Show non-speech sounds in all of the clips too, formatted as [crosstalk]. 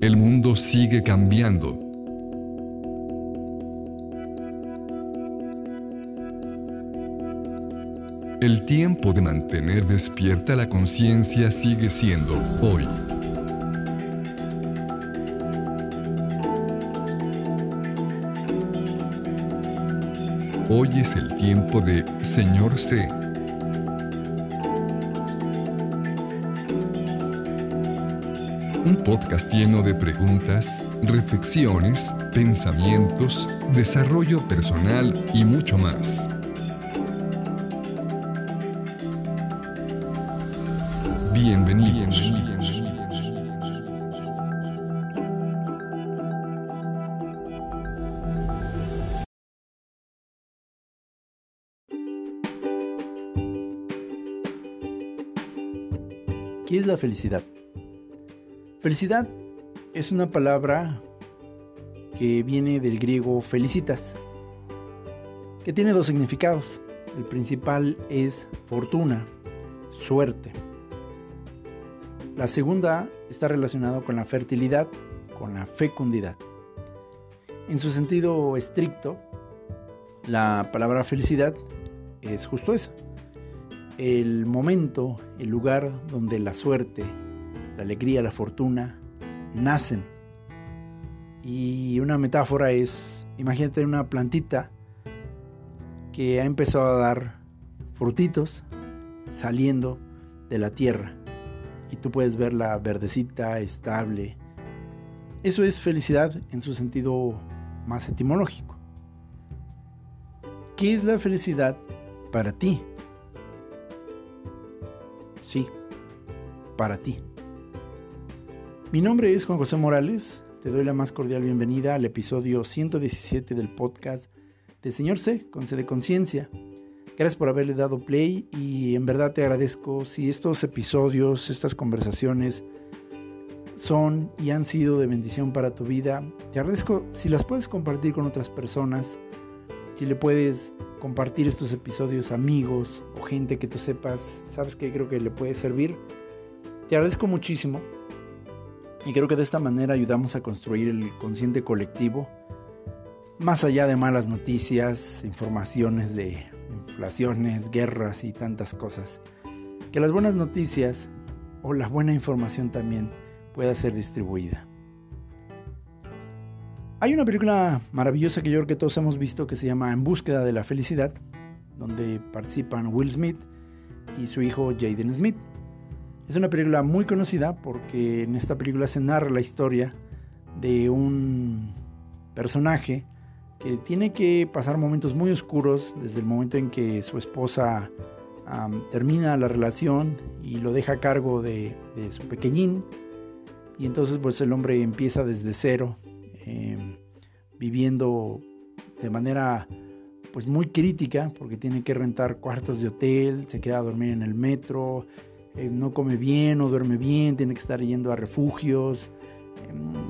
El mundo sigue cambiando. El tiempo de mantener despierta la conciencia sigue siendo hoy. Hoy es el tiempo de Señor C. Un podcast lleno de preguntas, reflexiones, pensamientos, desarrollo personal y mucho más. Bienvenidos. ¿Qué es la felicidad? Felicidad es una palabra que viene del griego felicitas, que tiene dos significados. El principal es fortuna, suerte. La segunda está relacionada con la fertilidad, con la fecundidad. En su sentido estricto, la palabra felicidad es justo eso. El momento, el lugar donde la suerte, la alegría, la fortuna nacen. Y una metáfora es, imagínate una plantita que ha empezado a dar frutitos saliendo de la tierra y tú puedes verla verdecita, estable. Eso es felicidad en su sentido más etimológico. ¿Qué es la felicidad para ti? Sí, para ti. Mi nombre es Juan José Morales. Te doy la más cordial bienvenida al episodio 117 del podcast de Señor C, con C de Conciencia. Gracias por haberle dado play y en verdad te agradezco si estos episodios, estas conversaciones son y han sido de bendición para tu vida. Te agradezco si las puedes compartir con otras personas, si le puedes compartir estos episodios a amigos o gente que tú sepas, sabes que creo que le puede servir. Te agradezco muchísimo y creo que de esta manera ayudamos a construir el consciente colectivo, más allá de malas noticias, informaciones de inflaciones, guerras y tantas cosas. Que las buenas noticias o la buena información también pueda ser distribuida. Hay una película maravillosa que yo creo que todos hemos visto que se llama En búsqueda de la felicidad, donde participan Will Smith y su hijo Jaden Smith. Es una película muy conocida porque en esta película se narra la historia de un personaje que tiene que pasar momentos muy oscuros desde el momento en que su esposa termina la relación y lo deja a cargo de, su pequeñín. Y entonces pues el hombre empieza desde cero, em, viviendo de manera pues muy crítica, porque tiene que rentar cuartos de hotel, se queda a dormir en el metro, eh, no come bien, o duerme bien, tiene que estar yendo a refugios,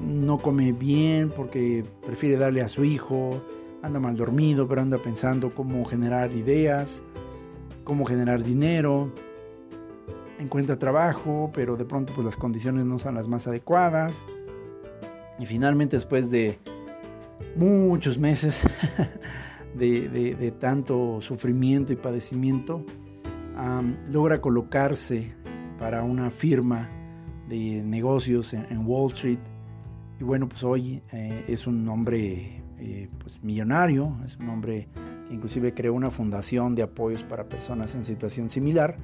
no come bien porque prefiere darle a su hijo, anda mal dormido, pero anda pensando cómo generar ideas, cómo generar dinero, encuentra trabajo, pero de pronto pues las condiciones no son las más adecuadas. Y finalmente después de muchos meses [laughs] de, tanto sufrimiento y padecimiento, logra colocarse para una firma de negocios en, Wall Street. Y bueno, pues hoy eh, es un hombre eh, pues millonario, es un hombre que inclusive creó una fundación de apoyos para personas en situación similar,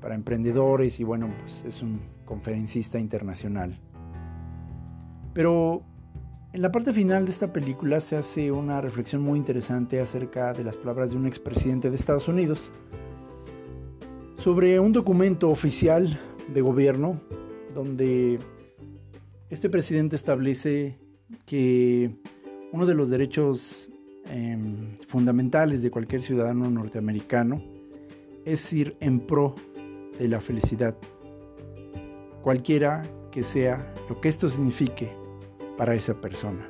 para emprendedores y bueno, pues es un conferencista internacional. Pero en la parte final de esta película se hace una reflexión muy interesante acerca de las palabras de un expresidente de Estados Unidos sobre un documento oficial de gobierno donde este presidente establece que uno de los derechos em, fundamentales de cualquier ciudadano norteamericano es ir en pro de la felicidad, cualquiera que sea lo que esto signifique para esa persona.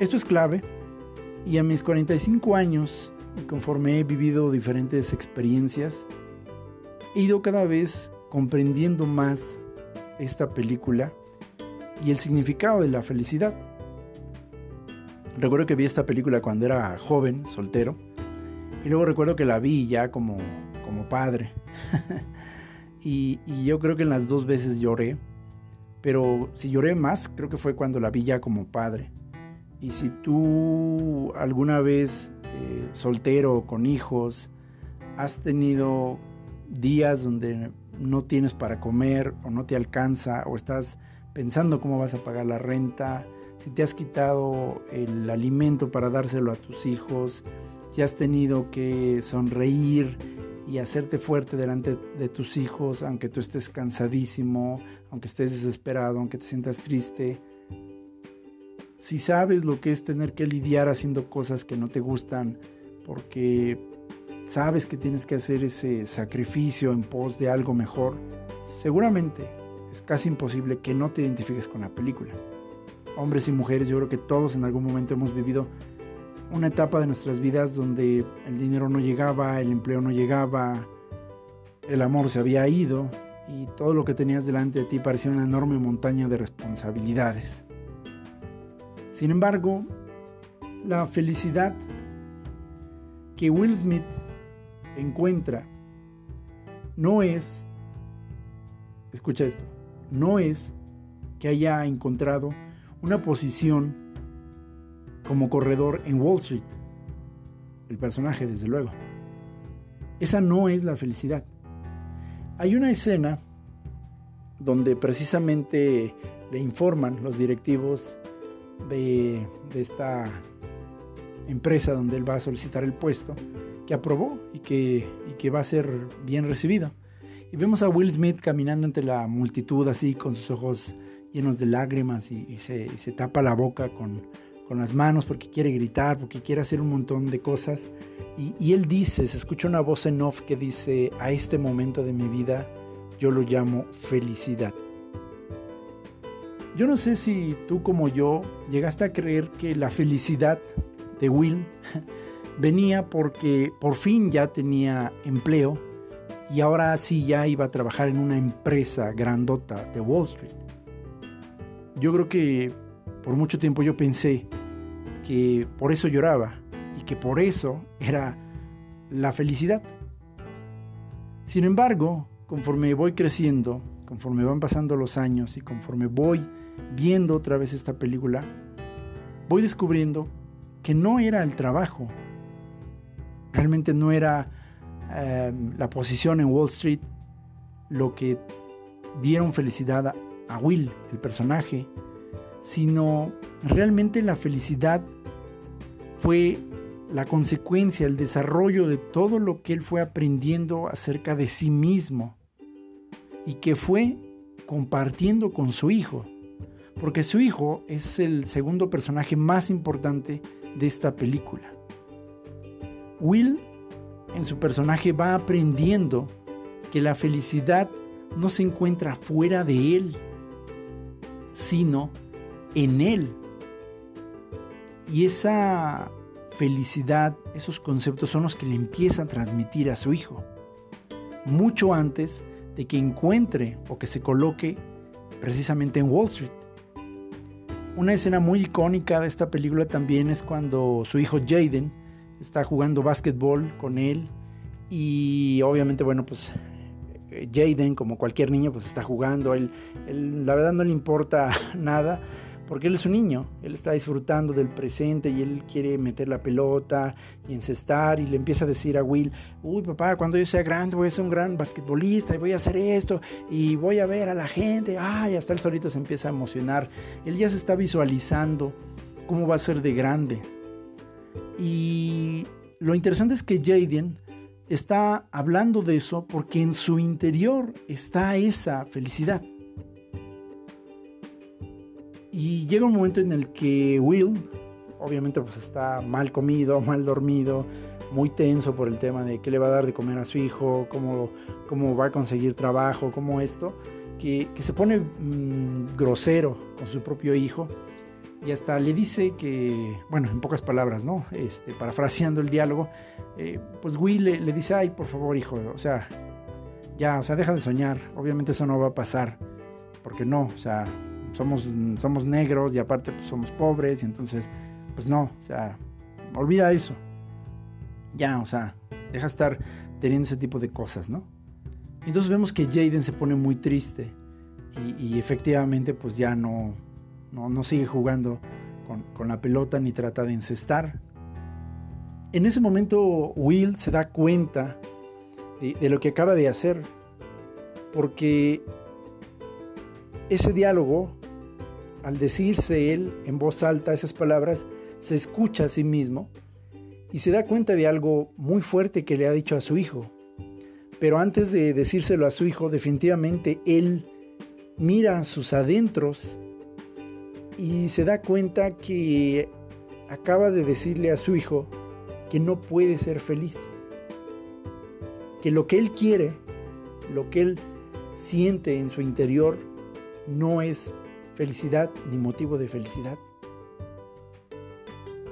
Esto es clave y a mis 45 años, y conforme he vivido diferentes experiencias, he ido cada vez comprendiendo más esta película y el significado de la felicidad. Recuerdo que vi esta película cuando era joven, soltero, y luego recuerdo que la vi ya como, como padre. [laughs] y, y yo creo que en las dos veces lloré, pero si lloré más, creo que fue cuando la vi ya como padre. Y si tú alguna vez, eh, soltero, con hijos, has tenido días donde no tienes para comer o no te alcanza o estás pensando cómo vas a pagar la renta, si te has quitado el alimento para dárselo a tus hijos, si has tenido que sonreír y hacerte fuerte delante de tus hijos, aunque tú estés cansadísimo, aunque estés desesperado, aunque te sientas triste. Si sabes lo que es tener que lidiar haciendo cosas que no te gustan, porque sabes que tienes que hacer ese sacrificio en pos de algo mejor, seguramente es casi imposible que no te identifiques con la película. Hombres y mujeres, yo creo que todos en algún momento hemos vivido una etapa de nuestras vidas donde el dinero no llegaba, el empleo no llegaba, el amor se había ido y todo lo que tenías delante de ti parecía una enorme montaña de responsabilidades. Sin embargo, la felicidad que Will Smith encuentra no es, escucha esto, no es que haya encontrado una posición como corredor en Wall Street. El personaje, desde luego. Esa no es la felicidad. Hay una escena donde precisamente le informan los directivos de, esta empresa donde él va a solicitar el puesto que aprobó y que, y que va a ser bien recibido. Y vemos a Will Smith caminando entre la multitud así con sus ojos llenos de lágrimas y, se, se, tapa la boca con, con, las manos porque quiere gritar, porque quiere hacer un montón de cosas. Y, y él dice, se escucha una voz en off que dice, a este momento de mi vida yo lo llamo felicidad. Yo no sé si tú como yo llegaste a creer que la felicidad de Will [laughs] venía porque por fin ya tenía empleo y ahora sí ya iba a trabajar en una empresa grandota de Wall Street. Yo creo que por mucho tiempo yo pensé que por eso lloraba y que por eso era la felicidad. Sin embargo, conforme voy creciendo, conforme van pasando los años y conforme voy viendo otra vez esta película, voy descubriendo que no era el trabajo. Realmente no era em, la posición en Wall Street lo que dieron felicidad a, a Will, el personaje, sino realmente la felicidad fue la consecuencia, el desarrollo de todo lo que él fue aprendiendo acerca de sí mismo y que fue compartiendo con su hijo, porque su hijo es el segundo personaje más importante de esta película. Will en su personaje va aprendiendo que la felicidad no se encuentra fuera de él, sino en él. Y esa felicidad, esos conceptos son los que le empieza a transmitir a su hijo, mucho antes de que encuentre o que se coloque precisamente en Wall Street. Una escena muy icónica de esta película también es cuando su hijo Jaden está jugando básquetbol con él y obviamente, bueno, pues Jaden, como cualquier niño, pues está jugando, él, la verdad no le importa [laughs] nada porque él es un niño, él está disfrutando del presente y él quiere meter la pelota y encestar y le empieza a decir a Will, uy papá, cuando yo sea grande voy a ser un gran basquetbolista y voy a hacer esto y voy a ver a la gente, ay, hasta él solito se empieza a emocionar, él ya se está visualizando cómo va a ser de grande, y lo interesante es que Jaden está hablando de eso porque en su interior está esa felicidad. Y llega un momento en el que Will, obviamente pues está mal comido, [laughs] mal dormido, muy tenso por el tema de qué le va a dar de comer a su hijo, cómo, cómo va a conseguir trabajo, cómo esto, que, se pone mm, grosero con su propio hijo y hasta le dice que, bueno, en pocas palabras, ¿no? Este, parafraseando el diálogo, eh, pues Will le, dice, ay, por favor, hijo, o sea, ya, o sea, deja de soñar, obviamente eso no va a pasar, porque no, o sea, somos, somos negros y aparte pues, somos pobres y entonces, pues no, o sea, olvida eso. Ya, o sea, deja estar teniendo ese tipo de cosas, ¿no? Entonces vemos que Jaden se pone muy triste y, efectivamente pues ya no, no, sigue jugando con, la pelota ni trata de encestar. En ese momento Will se da cuenta de lo que acaba de hacer porque ese diálogo, al decirse él en voz alta esas palabras, se escucha a sí mismo y se da cuenta de algo muy fuerte que le ha dicho a su hijo. Pero antes de decírselo a su hijo, definitivamente él mira sus adentros y se da cuenta que acaba de decirle a su hijo que no puede ser feliz. Que lo que él quiere, lo que él siente en su interior, no es felicidad ni motivo de felicidad.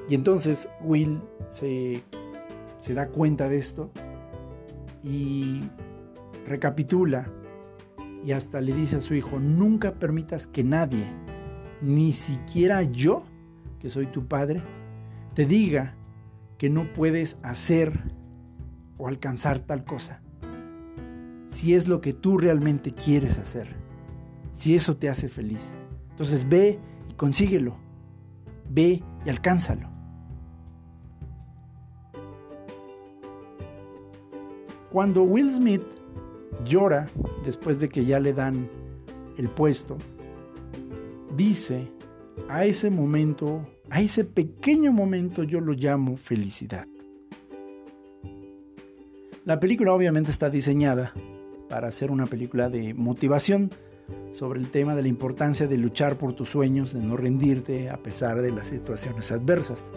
Y entonces Will se, se da cuenta de esto y recapitula y hasta le dice a su hijo, nunca permitas que nadie, ni siquiera yo, que soy tu padre, te diga que no puedes hacer o alcanzar tal cosa. Si es lo que tú realmente quieres hacer, si eso te hace feliz. Entonces ve y consíguelo, ve y alcánzalo. Cuando Will Smith llora después de que ya le dan el puesto, dice, a ese momento, a ese pequeño momento yo lo llamo felicidad. La película obviamente está diseñada para ser una película de motivación sobre el tema de la importancia de luchar por tus sueños, de no rendirte a pesar de las situaciones adversas.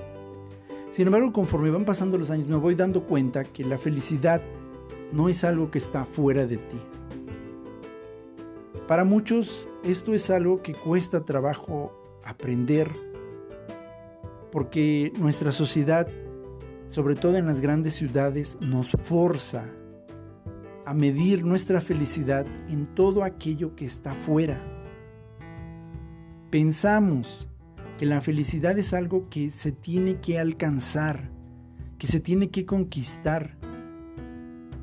Sin embargo, conforme van pasando los años me voy dando cuenta que la felicidad no es algo que está fuera de ti. Para muchos esto es algo que cuesta trabajo aprender porque nuestra sociedad, sobre todo en las grandes ciudades, nos forza a medir nuestra felicidad en todo aquello que está fuera. Pensamos que la felicidad es algo que se tiene que alcanzar, que se tiene que conquistar,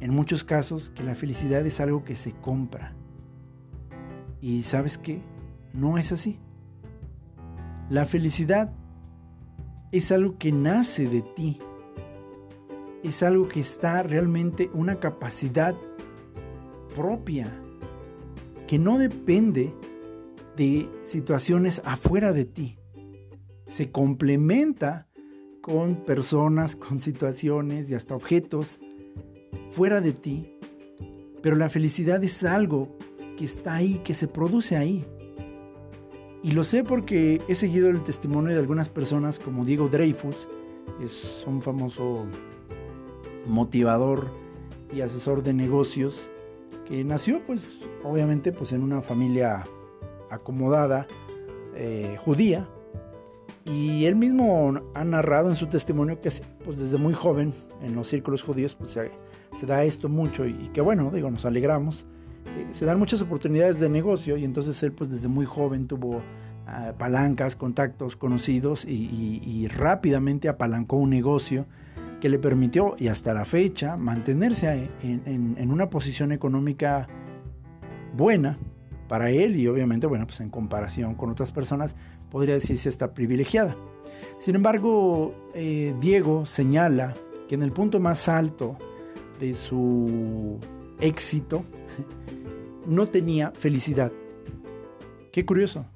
en muchos casos que la felicidad es algo que se compra. Y sabes qué, no es así. La felicidad es algo que nace de ti. Es algo que está realmente una capacidad propia, que no depende de situaciones afuera de ti. Se complementa con personas, con situaciones y hasta objetos fuera de ti, pero la felicidad es algo que está ahí, que se produce ahí. Y lo sé porque he seguido el testimonio de algunas personas como Diego Dreyfus, es un famoso motivador y asesor de negocios que nació pues obviamente pues en una familia acomodada eh, judía y él mismo ha narrado en su testimonio que pues desde muy joven en los círculos judíos pues se, da esto mucho y, que bueno, digo, nos alegramos. Eh, se dan muchas oportunidades de negocio y entonces él pues desde muy joven tuvo ah, palancas, contactos, conocidos y, rápidamente apalancó un negocio que le permitió y hasta la fecha mantenerse en, en una posición económica buena para él y obviamente, bueno, pues en comparación con otras personas podría decirse está privilegiada. Sin embargo, eh, Diego señala que en el punto más alto de su éxito [laughs] no tenía felicidad. Qué curioso.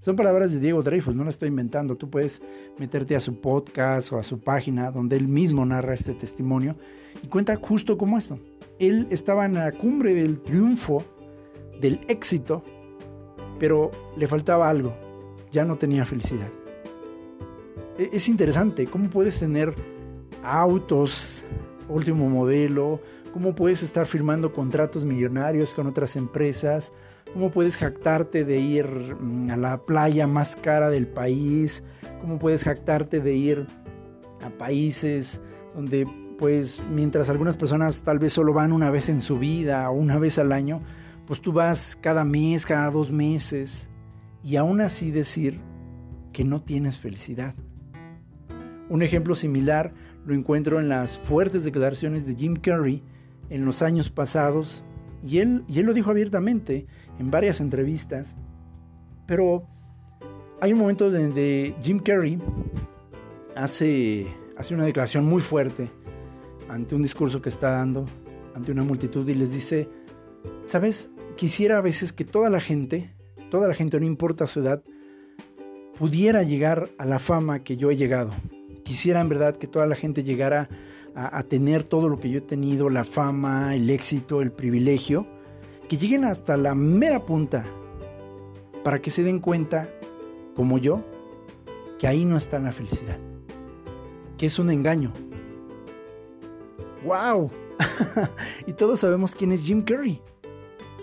Son palabras de Diego Dreyfus, no las estoy inventando. Tú puedes meterte a su podcast o a su página donde él mismo narra este testimonio y cuenta justo como esto. Él estaba en la cumbre del triunfo, del éxito, pero le faltaba algo. Ya no tenía felicidad. E-, es interesante cómo puedes tener autos, último modelo, cómo puedes estar firmando contratos millonarios con otras empresas, cómo puedes jactarte de ir mm, a la playa más cara del país, cómo puedes jactarte de ir a países donde pues mientras algunas personas tal vez solo van una vez en su vida o una vez al año, pues tú vas cada mes, cada dos meses. y aún así decir que no tienes felicidad. Un ejemplo similar lo encuentro en las fuertes declaraciones de Jim Carrey en los años pasados, y él, y él lo dijo abiertamente en varias entrevistas, pero hay un momento donde Jim Carrey hace, hace una declaración muy fuerte ante un discurso que está dando ante una multitud y les dice, ¿sabes? Quisiera a veces que toda la gente, toda la gente, no importa su edad, pudiera llegar a la fama que yo he llegado. Quisiera en verdad que toda la gente llegara a, tener todo lo que yo he tenido, la fama, el éxito, el privilegio, que lleguen hasta la mera punta para que se den cuenta, como yo, que ahí no está la felicidad, que es un engaño. ¡Wow! [laughs] y todos sabemos quién es Jim Carrey.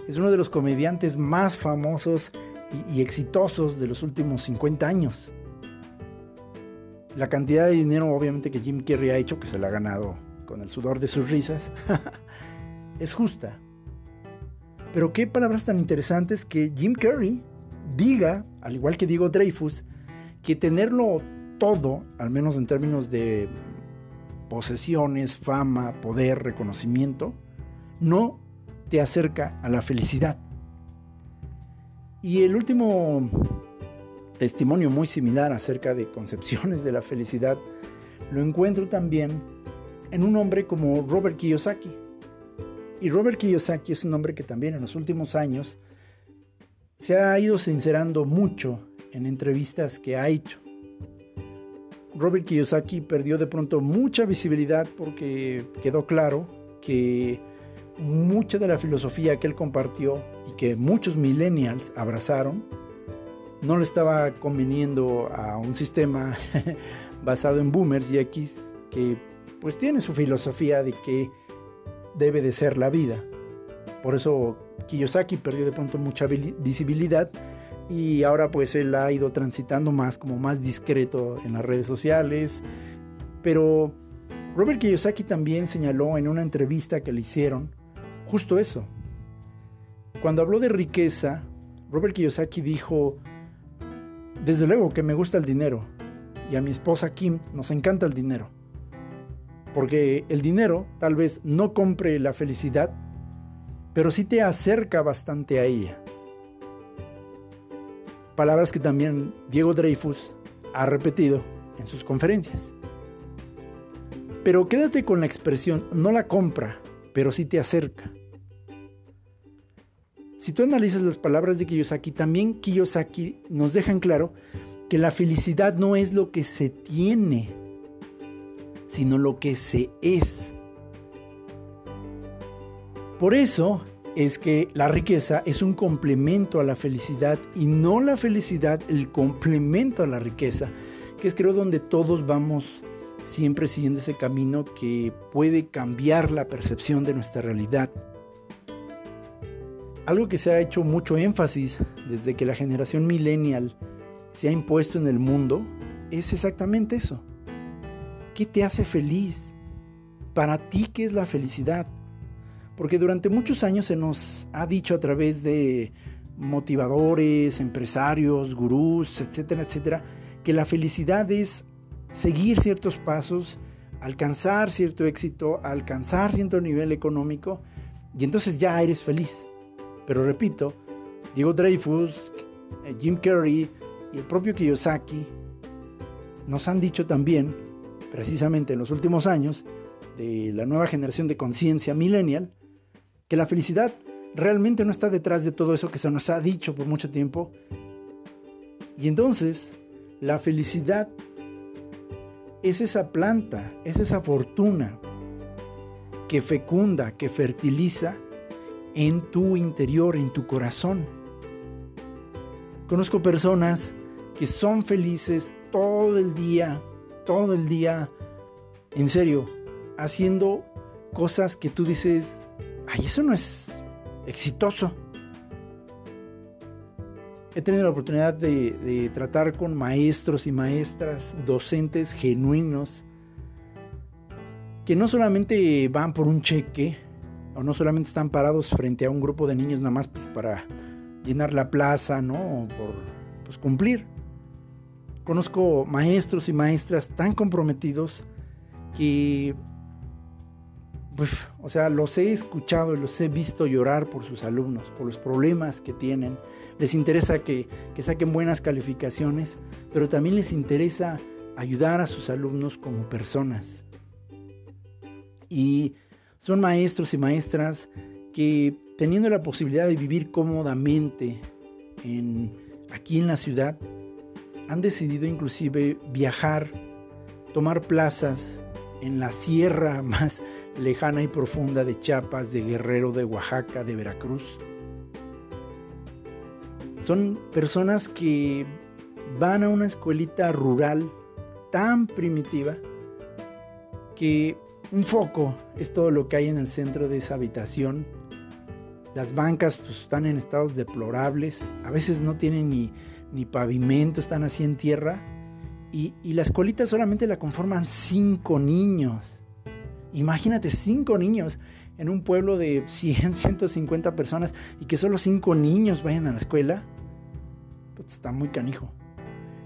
Es uno de los comediantes más famosos y, y, exitosos de los últimos 50 años. La cantidad de dinero obviamente que Jim Carrey ha hecho, que se la ha ganado con el sudor de sus risas, [laughs] es justa. Pero qué palabras tan interesantes que Jim Carrey diga, al igual que digo Dreyfus, que tenerlo todo, al menos en términos de posesiones, fama, poder, reconocimiento, no te acerca a la felicidad. Y el último testimonio muy similar acerca de concepciones de la felicidad lo encuentro también en un hombre como Robert Kiyosaki. Y Robert Kiyosaki es un hombre que también en los últimos años se ha ido sincerando mucho en entrevistas que ha hecho. Robert Kiyosaki perdió de pronto mucha visibilidad porque quedó claro que mucha de la filosofía que él compartió y que muchos millennials abrazaron no le estaba conveniendo a un sistema [laughs] basado en boomers y X que pues tiene su filosofía de que debe de ser la vida. Por eso Kiyosaki perdió de pronto mucha visibilidad y ahora pues él ha ido transitando más como más discreto en las redes sociales. Pero Robert Kiyosaki también señaló en una entrevista que le hicieron justo eso. Cuando habló de riqueza, Robert Kiyosaki dijo, desde luego que me gusta el dinero y a mi esposa Kim nos encanta el dinero. Porque el dinero tal vez no compre la felicidad, pero sí te acerca bastante a ella. Palabras que también Diego Dreyfus ha repetido en sus conferencias. Pero quédate con la expresión, no la compra, pero sí te acerca. Si tú analizas las palabras de Kiyosaki, también Kiyosaki nos deja en claro que la felicidad no es lo que se tiene, sino lo que se es. Por eso es que la riqueza es un complemento a la felicidad y no la felicidad el complemento a la riqueza, que es creo donde todos vamos siempre siguiendo ese camino que puede cambiar la percepción de nuestra realidad. Algo que se ha hecho mucho énfasis desde que la generación millennial se ha impuesto en el mundo es exactamente eso. ¿Qué te hace feliz? Para ti, ¿qué es la felicidad? Porque durante muchos años se nos ha dicho a través de motivadores, empresarios, gurús, etcétera, etcétera, que la felicidad es seguir ciertos pasos, alcanzar cierto éxito, alcanzar cierto nivel económico, y entonces ya eres feliz. Pero repito, Diego Dreyfus, Jim Carrey y el propio Kiyosaki nos han dicho también, precisamente en los últimos años, de la nueva generación de conciencia millennial, que la felicidad realmente no está detrás de todo eso que se nos ha dicho por mucho tiempo. Y entonces, la felicidad es esa planta, es esa fortuna que fecunda, que fertiliza en tu interior, en tu corazón. Conozco personas que son felices todo el día, todo el día, en serio, haciendo cosas que tú dices, ay, eso no es exitoso. He tenido la oportunidad de, de, tratar con maestros y maestras, docentes genuinos, que no solamente van por un cheque, o no solamente están parados frente a un grupo de niños nada más pues, para llenar la plaza, ¿no? Por pues, cumplir. Conozco maestros y maestras tan comprometidos que, pues, o sea, los he escuchado y los he visto llorar por sus alumnos, por los problemas que tienen. Les interesa que, que saquen buenas calificaciones, pero también les interesa ayudar a sus alumnos como personas. Y son maestros y maestras que teniendo la posibilidad de vivir cómodamente en, aquí en la ciudad, han decidido inclusive viajar, tomar plazas en la sierra [laughs] más lejana y profunda de Chiapas, de Guerrero, de Oaxaca, de Veracruz. Son personas que van a una escuelita rural tan primitiva que un foco es todo lo que hay en el centro de esa habitación. Las bancas pues, están en estados deplorables, a veces no tienen ni, ni pavimento, están así en tierra. Y, y la escuelita solamente la conforman cinco niños. Imagínate, cinco niños en un pueblo de 100, 150 [laughs] personas y que solo cinco niños vayan a la escuela. Está muy canijo.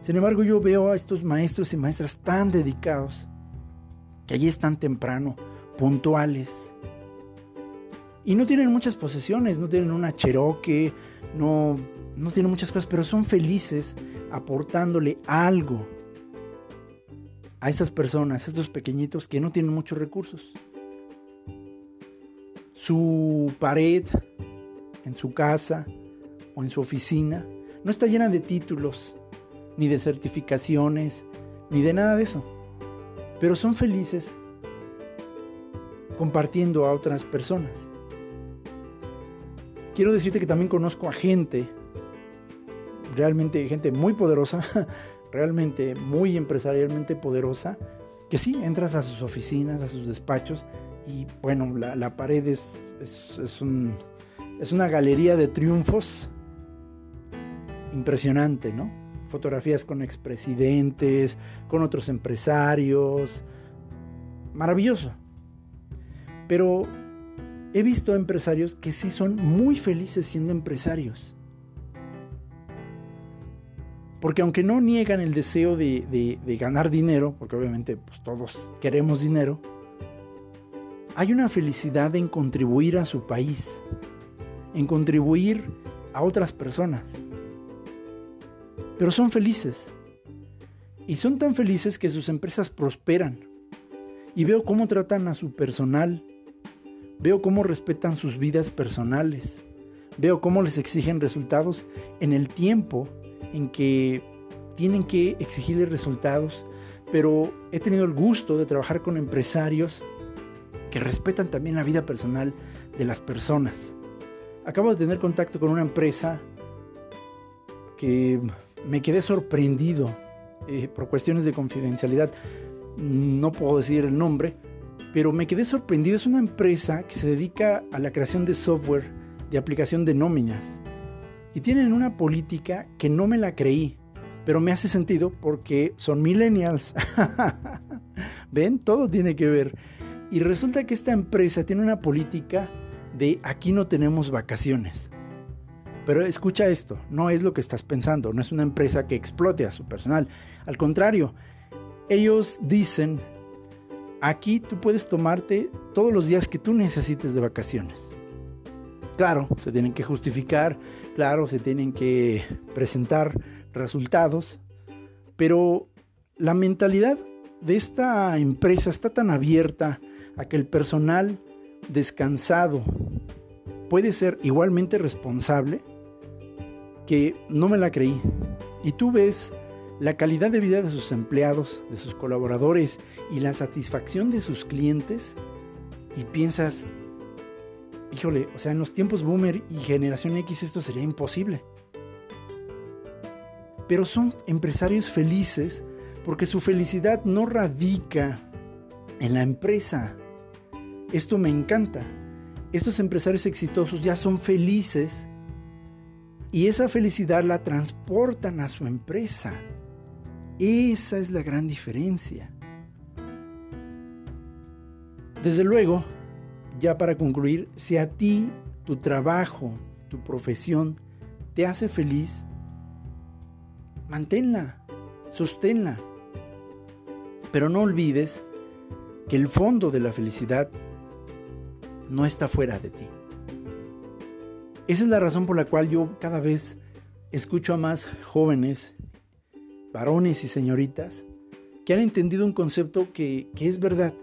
Sin embargo, yo veo a estos maestros y maestras tan dedicados que allí están temprano, puntuales. Y no tienen muchas posesiones, no tienen una Cherokee, no, no tienen muchas cosas, pero son felices aportándole algo a estas personas, estos pequeñitos que no tienen muchos recursos. Su pared en su casa o en su oficina no está llena de títulos, ni de certificaciones, ni de nada de eso pero son felices compartiendo a otras personas. Quiero decirte que también conozco a gente, realmente gente muy poderosa, [laughs] realmente muy empresarialmente poderosa, que sí, entras a sus oficinas, a sus despachos, y bueno, la, pared es, es, es una galería de triunfos impresionante, ¿no? Fotografías con expresidentes, con otros empresarios. Maravilloso. Pero he visto empresarios que sí son muy felices siendo empresarios. Porque aunque no niegan el deseo de, ganar dinero, porque obviamente pues, todos queremos dinero, hay una felicidad en contribuir a su país, en contribuir a otras personas pero son felices. Y son tan felices que sus empresas prosperan. Y veo cómo tratan a su personal. Veo cómo respetan sus vidas personales. Veo cómo les exigen resultados en el tiempo en que tienen que exigirles resultados. Pero he tenido el gusto de trabajar con empresarios que respetan también la vida personal de las personas. Acabo de tener contacto con una empresa que me quedé sorprendido eh, por cuestiones de confidencialidad. No puedo decir el nombre, pero me quedé sorprendido. Es una empresa que se dedica a la creación de software de aplicación de nóminas. Y tienen una política que no me la creí, pero me hace sentido porque son millennials. [laughs] ¿Ven? Todo tiene que ver. Y resulta que esta empresa tiene una política de aquí no tenemos vacaciones. Pero escucha esto, no es lo que estás pensando, no es una empresa que explote a su personal. Al contrario, ellos dicen, aquí tú puedes tomarte todos los días que tú necesites de vacaciones. Claro, se tienen que justificar, claro, se tienen que presentar resultados, pero la mentalidad de esta empresa está tan abierta a que el personal descansado puede ser igualmente responsable que no me la creí. Y tú ves la calidad de vida de sus empleados, de sus colaboradores y la satisfacción de sus clientes y piensas, híjole, o sea, en los tiempos boomer y generación X esto sería imposible. Pero son empresarios felices porque su felicidad no radica en la empresa. Esto me encanta. Estos empresarios exitosos ya son felices y esa felicidad la transportan a su empresa. Esa es la gran diferencia. Desde luego, ya para concluir, si a ti tu trabajo, tu profesión te hace feliz, manténla, sosténla. Pero no olvides que el fondo de la felicidad no está fuera de ti. Esa es la razón por la cual yo cada vez escucho a más jóvenes, varones y señoritas, que han entendido un concepto que, que es verdad.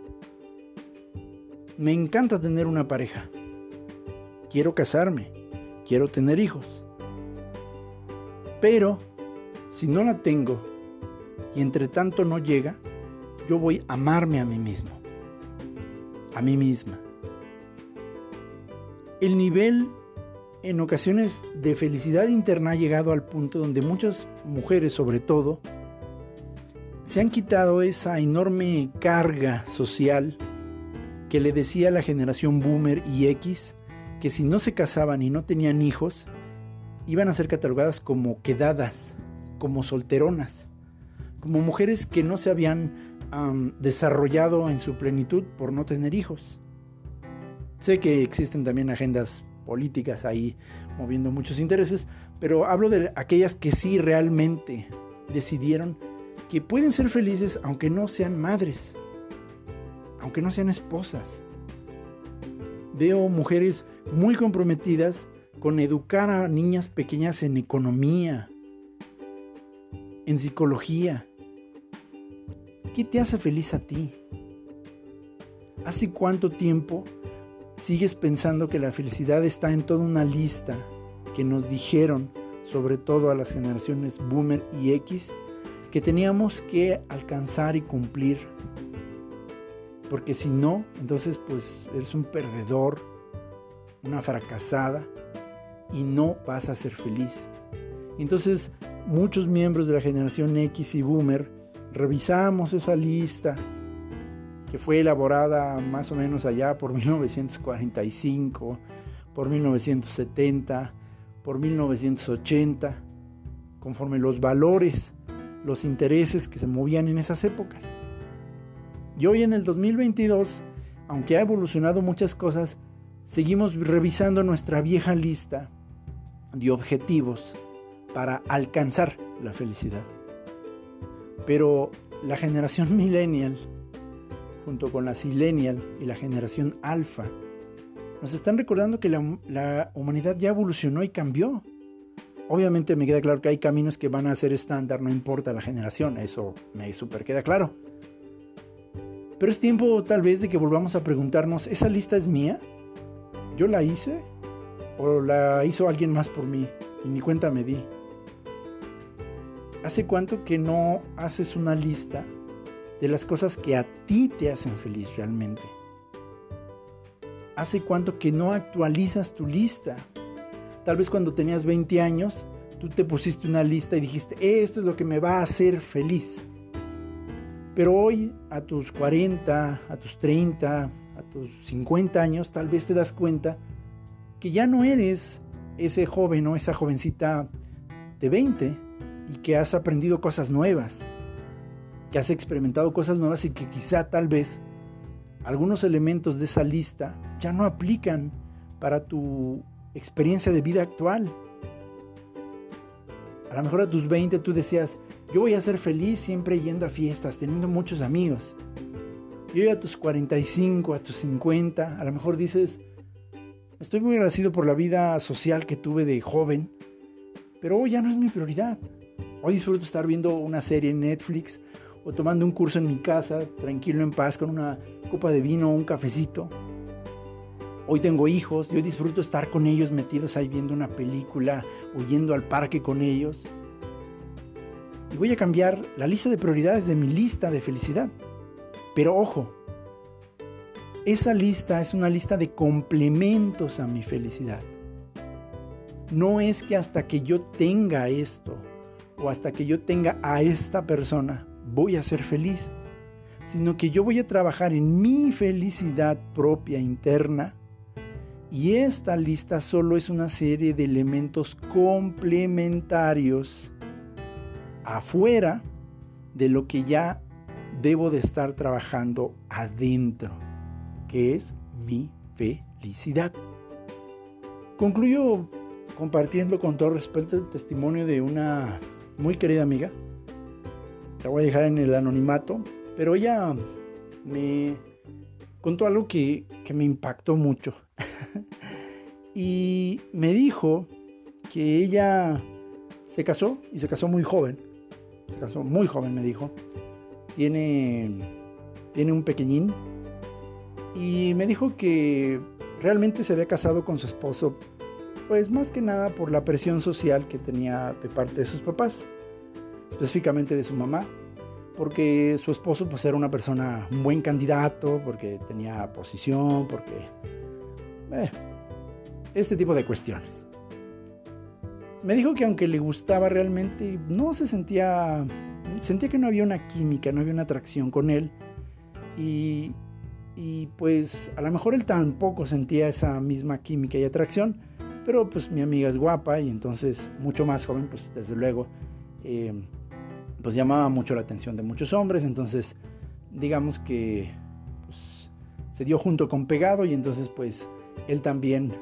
Me encanta tener una pareja. Quiero casarme. Quiero tener hijos. Pero si no la tengo y entre tanto no llega, yo voy a amarme a mí mismo. A mí misma. El nivel en ocasiones de felicidad interna ha llegado al punto donde muchas mujeres sobre todo se han quitado esa enorme carga social que le decía la generación boomer y X que si no se casaban y no tenían hijos, iban a ser catalogadas como quedadas, como solteronas, como mujeres que no se habían desarrollado en su plenitud por no tener hijos. Sé que existen también agendas políticas ahí moviendo muchos intereses, pero hablo de aquellas que sí realmente decidieron que pueden ser felices aunque no sean madres, aunque no sean esposas. Veo mujeres muy comprometidas con educar a niñas pequeñas en economía, en psicología. ¿Qué te hace feliz a ti? ¿Hace cuánto tiempo sigues pensando que la felicidad está en toda una lista que nos dijeron, sobre todo a las generaciones boomer y X, que teníamos que alcanzar y cumplir? Porque si no, entonces pues eres un perdedor, una fracasada y no vas a ser feliz. Entonces muchos miembros de la generación X y Boomer revisamos esa lista fue elaborada más o menos allá por [laughs] 1945, por 1970, por 1980, conforme los valores, los intereses que se movían en esas épocas. Y hoy en el 2022, aunque ha evolucionado muchas cosas, seguimos revisando nuestra vieja lista de objetivos para alcanzar la felicidad. Pero la generación millennial junto con la Silenial y la generación Alpha, nos están recordando que la, humanidad ya evolucionó y cambió. Obviamente me queda claro que hay caminos que van a ser estándar, no importa la generación, eso me super queda claro. Pero es tiempo tal vez de que volvamos a preguntarnos, ¿esa lista es mía? ¿Yo la hice? ¿O la hizo alguien más por mí? Y ni cuenta me di. ¿Hace cuánto que no haces una lista de las cosas que a ti te hacen feliz realmente. ¿Hace cuánto que no actualizas tu lista? Tal vez cuando tenías 20 años, tú te pusiste una lista y dijiste, esto es lo que me va a hacer feliz. Pero hoy, a tus 40, a tus 30, a tus 50 años, tal vez te das cuenta que ya no eres ese joven o esa jovencita de 20 y que has aprendido cosas nuevas que has experimentado cosas nuevas y que quizá tal vez algunos elementos de esa lista ya no aplican para tu experiencia de vida actual. A lo mejor a tus 20 tú decías, yo voy a ser feliz siempre yendo a fiestas, teniendo muchos amigos. Y a tus 45, a tus 50, a lo mejor dices, estoy muy agradecido por la vida social que tuve de joven, pero hoy ya no es mi prioridad. Hoy disfruto estar viendo una serie en Netflix o tomando un curso en mi casa, tranquilo en paz, con una copa de vino o un cafecito. Hoy tengo hijos, yo disfruto estar con ellos metidos ahí viendo una película o yendo al parque con ellos. Y voy a cambiar la lista de prioridades de mi lista de felicidad. Pero ojo, esa lista es una lista de complementos a mi felicidad. No es que hasta que yo tenga esto o hasta que yo tenga a esta persona, voy a ser feliz, sino que yo voy a trabajar en mi felicidad propia interna y esta lista solo es una serie de elementos complementarios afuera de lo que ya debo de estar trabajando adentro, que es mi felicidad. Concluyo compartiendo con todo respeto el testimonio de una muy querida amiga. La voy a dejar en el anonimato, pero ella me contó algo que, que me impactó mucho. [laughs] y me dijo que ella se casó y se casó muy joven. Se casó muy joven, me dijo. Tiene, tiene un pequeñín. Y me dijo que realmente se había casado con su esposo, pues más que nada por la presión social que tenía de parte de sus papás, específicamente de su mamá, porque su esposo pues era una persona, un buen candidato, porque tenía posición, porque... Eh, este tipo de cuestiones. Me dijo que aunque le gustaba realmente, no se sentía... Sentía que no había una química, no había una atracción con él. Y, y pues a lo mejor él tampoco sentía esa misma química y atracción, pero pues mi amiga es guapa y entonces mucho más joven, pues desde luego, eh, pues llamaba mucho la atención de muchos hombres, entonces digamos que pues, se dio junto con pegado y entonces pues él también,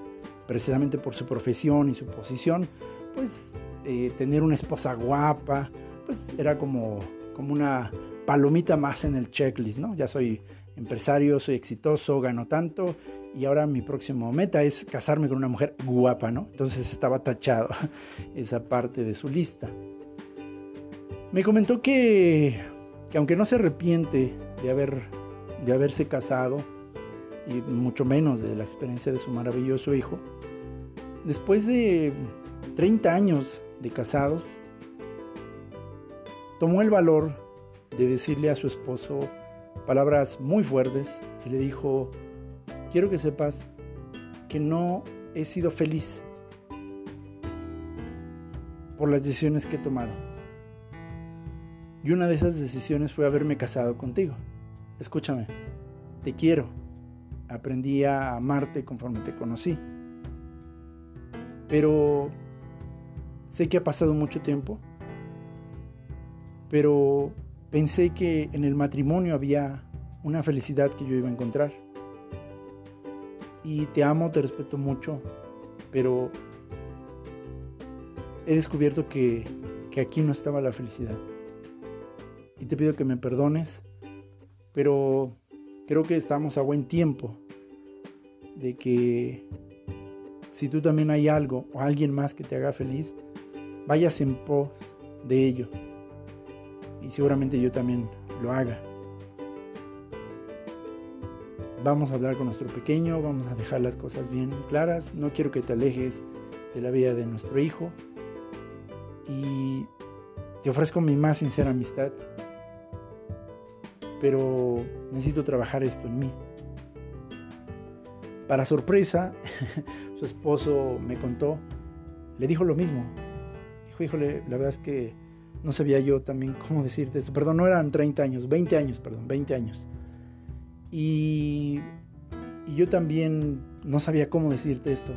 precisamente por su profesión y su posición, pues eh, tener una esposa guapa, pues era como, como una palomita más en el checklist, ¿no? Ya soy empresario, soy exitoso, gano tanto y ahora mi próximo meta es casarme con una mujer guapa, ¿no? Entonces estaba tachado [laughs] esa parte de su lista. Me comentó que, aunque no se arrepiente de, haber, de haberse casado, y mucho menos de la experiencia de su maravilloso hijo, después de 30 años de casados, tomó el valor de decirle a su esposo palabras muy fuertes y le dijo, quiero que sepas que no he sido feliz por las decisiones que he tomado. Y una de esas decisiones fue haberme casado contigo. Escúchame, te quiero. Aprendí a amarte conforme te conocí. Pero sé que ha pasado mucho tiempo. Pero pensé que en el matrimonio había una felicidad que yo iba a encontrar. Y te amo, te respeto mucho, pero he descubierto que, que aquí no estaba la felicidad y te pido que me perdones, pero creo que estamos a buen tiempo de que si tú también hay algo o alguien más que te haga feliz, vayas en pos de ello. Y seguramente yo también lo haga. Vamos a hablar con nuestro pequeño, vamos a dejar las cosas bien claras. No quiero que te alejes de la vida de nuestro hijo. Y te ofrezco mi más sincera amistad pero necesito trabajar esto en mí. Para sorpresa, [laughs] su esposo me contó, le dijo lo mismo. Dijo, híjole, la verdad es que no sabía yo también cómo decirte esto. Perdón, no eran 30 años, 20 años, perdón, 20 años. Y, y yo también no sabía cómo decirte esto.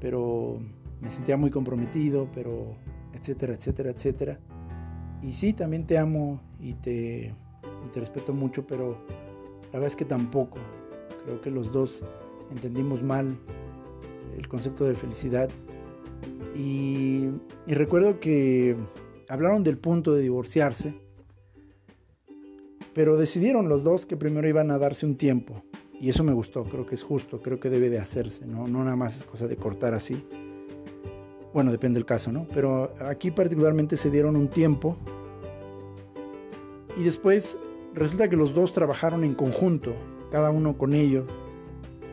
Pero me sentía muy comprometido, pero etcétera, etcétera, etcétera. Y sí, también te amo y te te respeto mucho, pero la verdad es que tampoco. Creo que los dos entendimos mal el concepto de felicidad. Y, y recuerdo que hablaron del punto de divorciarse, pero decidieron los dos que primero iban a darse un tiempo. Y eso me gustó, creo que es justo, creo que debe de hacerse, ¿no? No nada más es cosa de cortar así. Bueno, depende del caso, ¿no? Pero aquí particularmente se dieron un tiempo. Y después resulta que los dos trabajaron en conjunto, cada uno con ellos,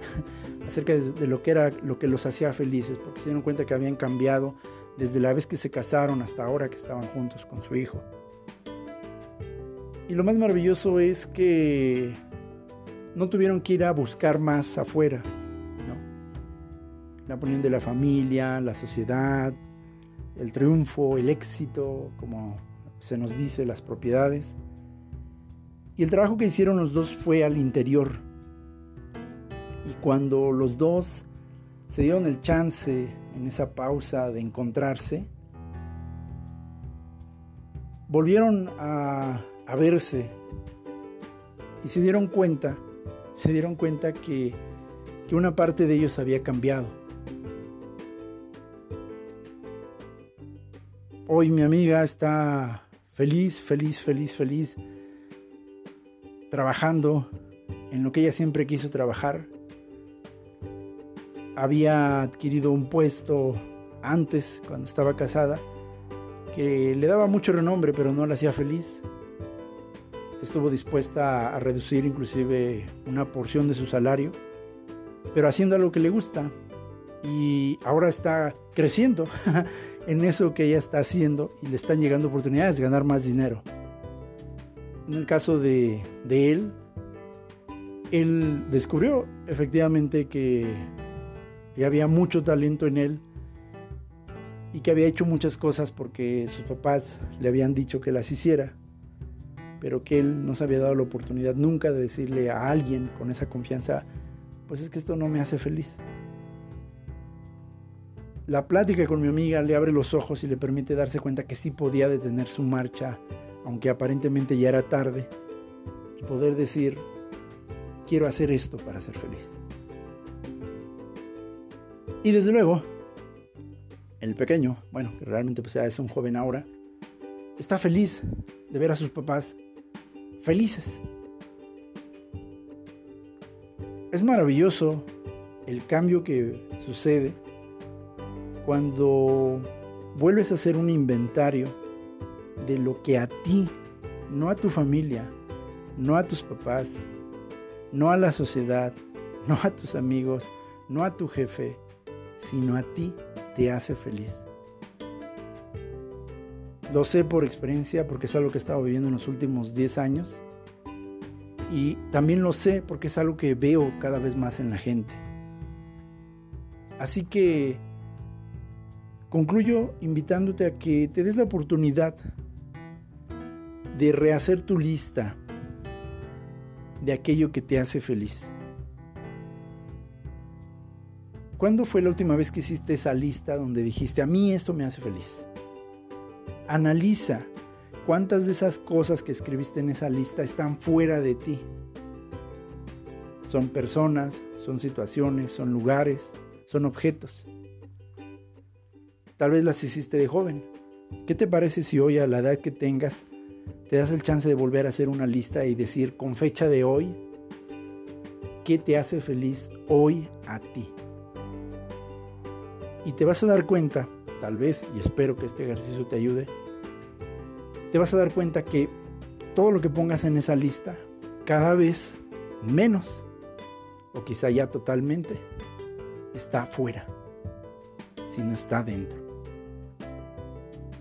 [laughs] acerca de, lo que era lo que los hacía felices, porque se dieron cuenta que habían cambiado desde la vez que se casaron hasta ahora que estaban juntos con su hijo. Y lo más maravilloso es que no tuvieron que ir a buscar más afuera, La opinión de la familia, la sociedad, el triunfo, el éxito, como se nos dice, las propiedades y el trabajo que hicieron los dos fue al interior. Y cuando los dos se dieron el chance en esa pausa de encontrarse, volvieron a, verse y se dieron cuenta, se dieron cuenta que, que una parte de ellos había cambiado. Hoy mi amiga está feliz, feliz, feliz, feliz, trabajando en lo que ella siempre quiso trabajar. Había adquirido un puesto antes, cuando estaba casada, que le daba mucho renombre, pero no la hacía feliz. Estuvo dispuesta a reducir inclusive una porción de su salario, pero haciendo algo que le gusta. Y ahora está creciendo [laughs] en eso que ella está haciendo y le están llegando oportunidades de ganar más dinero. En el caso de, él, él descubrió efectivamente que había mucho talento en él y que había hecho muchas cosas porque sus papás le habían dicho que las hiciera, pero que él no se había dado la oportunidad nunca de decirle a alguien con esa confianza, pues es que esto no me hace feliz. La plática con mi amiga le abre los ojos y le permite darse cuenta que sí podía detener su marcha, aunque aparentemente ya era tarde, poder decir, quiero hacer esto para ser feliz. Y desde luego, el pequeño, bueno, que realmente pues, es un joven ahora, está feliz de ver a sus papás felices. Es maravilloso el cambio que sucede cuando vuelves a hacer un inventario de lo que a ti, no a tu familia, no a tus papás, no a la sociedad, [laughs] no a tus amigos, no a tu jefe, sino a ti te hace feliz. Lo sé por experiencia porque es algo que he estado viviendo en los últimos 10 años y también lo sé porque es algo que veo cada vez más en la gente. Así que concluyo invitándote a que te des la oportunidad de rehacer tu lista de aquello que te hace feliz. ¿Cuándo fue la última vez que hiciste esa lista donde dijiste, a mí esto me hace feliz? Analiza cuántas de esas cosas que escribiste en esa lista están fuera de ti. Son personas, son situaciones, son lugares, son objetos. Tal vez las hiciste de joven. ¿Qué te parece si hoy a la edad que tengas te das el chance de volver a hacer una lista y decir con fecha de hoy, ¿qué te hace feliz hoy a ti? Y te vas a dar cuenta, tal vez, y espero que este ejercicio te ayude, te vas a dar cuenta que todo lo que pongas en esa lista, cada vez menos, o quizá ya totalmente, está afuera, si no está dentro.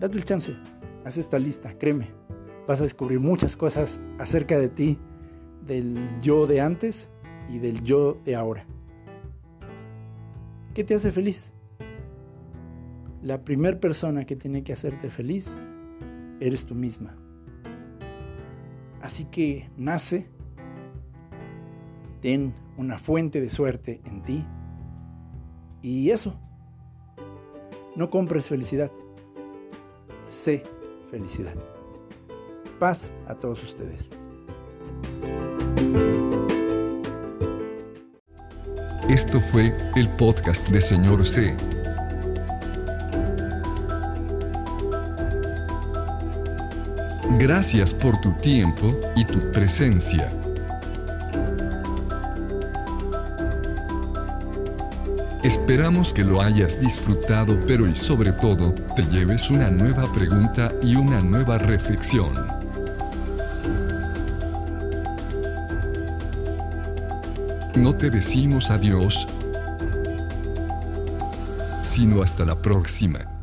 Date el chance, haz esta lista, créeme, vas a descubrir muchas cosas acerca de ti, del yo de antes y del yo de ahora. ¿Qué te hace feliz? la primera persona que tiene que hacerte feliz eres tú misma. Así que nace, ten una fuente de suerte en ti y eso. No compres felicidad, sé felicidad. Paz a todos ustedes. Esto fue el podcast de Señor C. Gracias por tu tiempo y tu presencia. Esperamos que lo hayas disfrutado, pero y sobre todo, te lleves una nueva pregunta y una nueva reflexión. No te decimos adiós, sino hasta la próxima.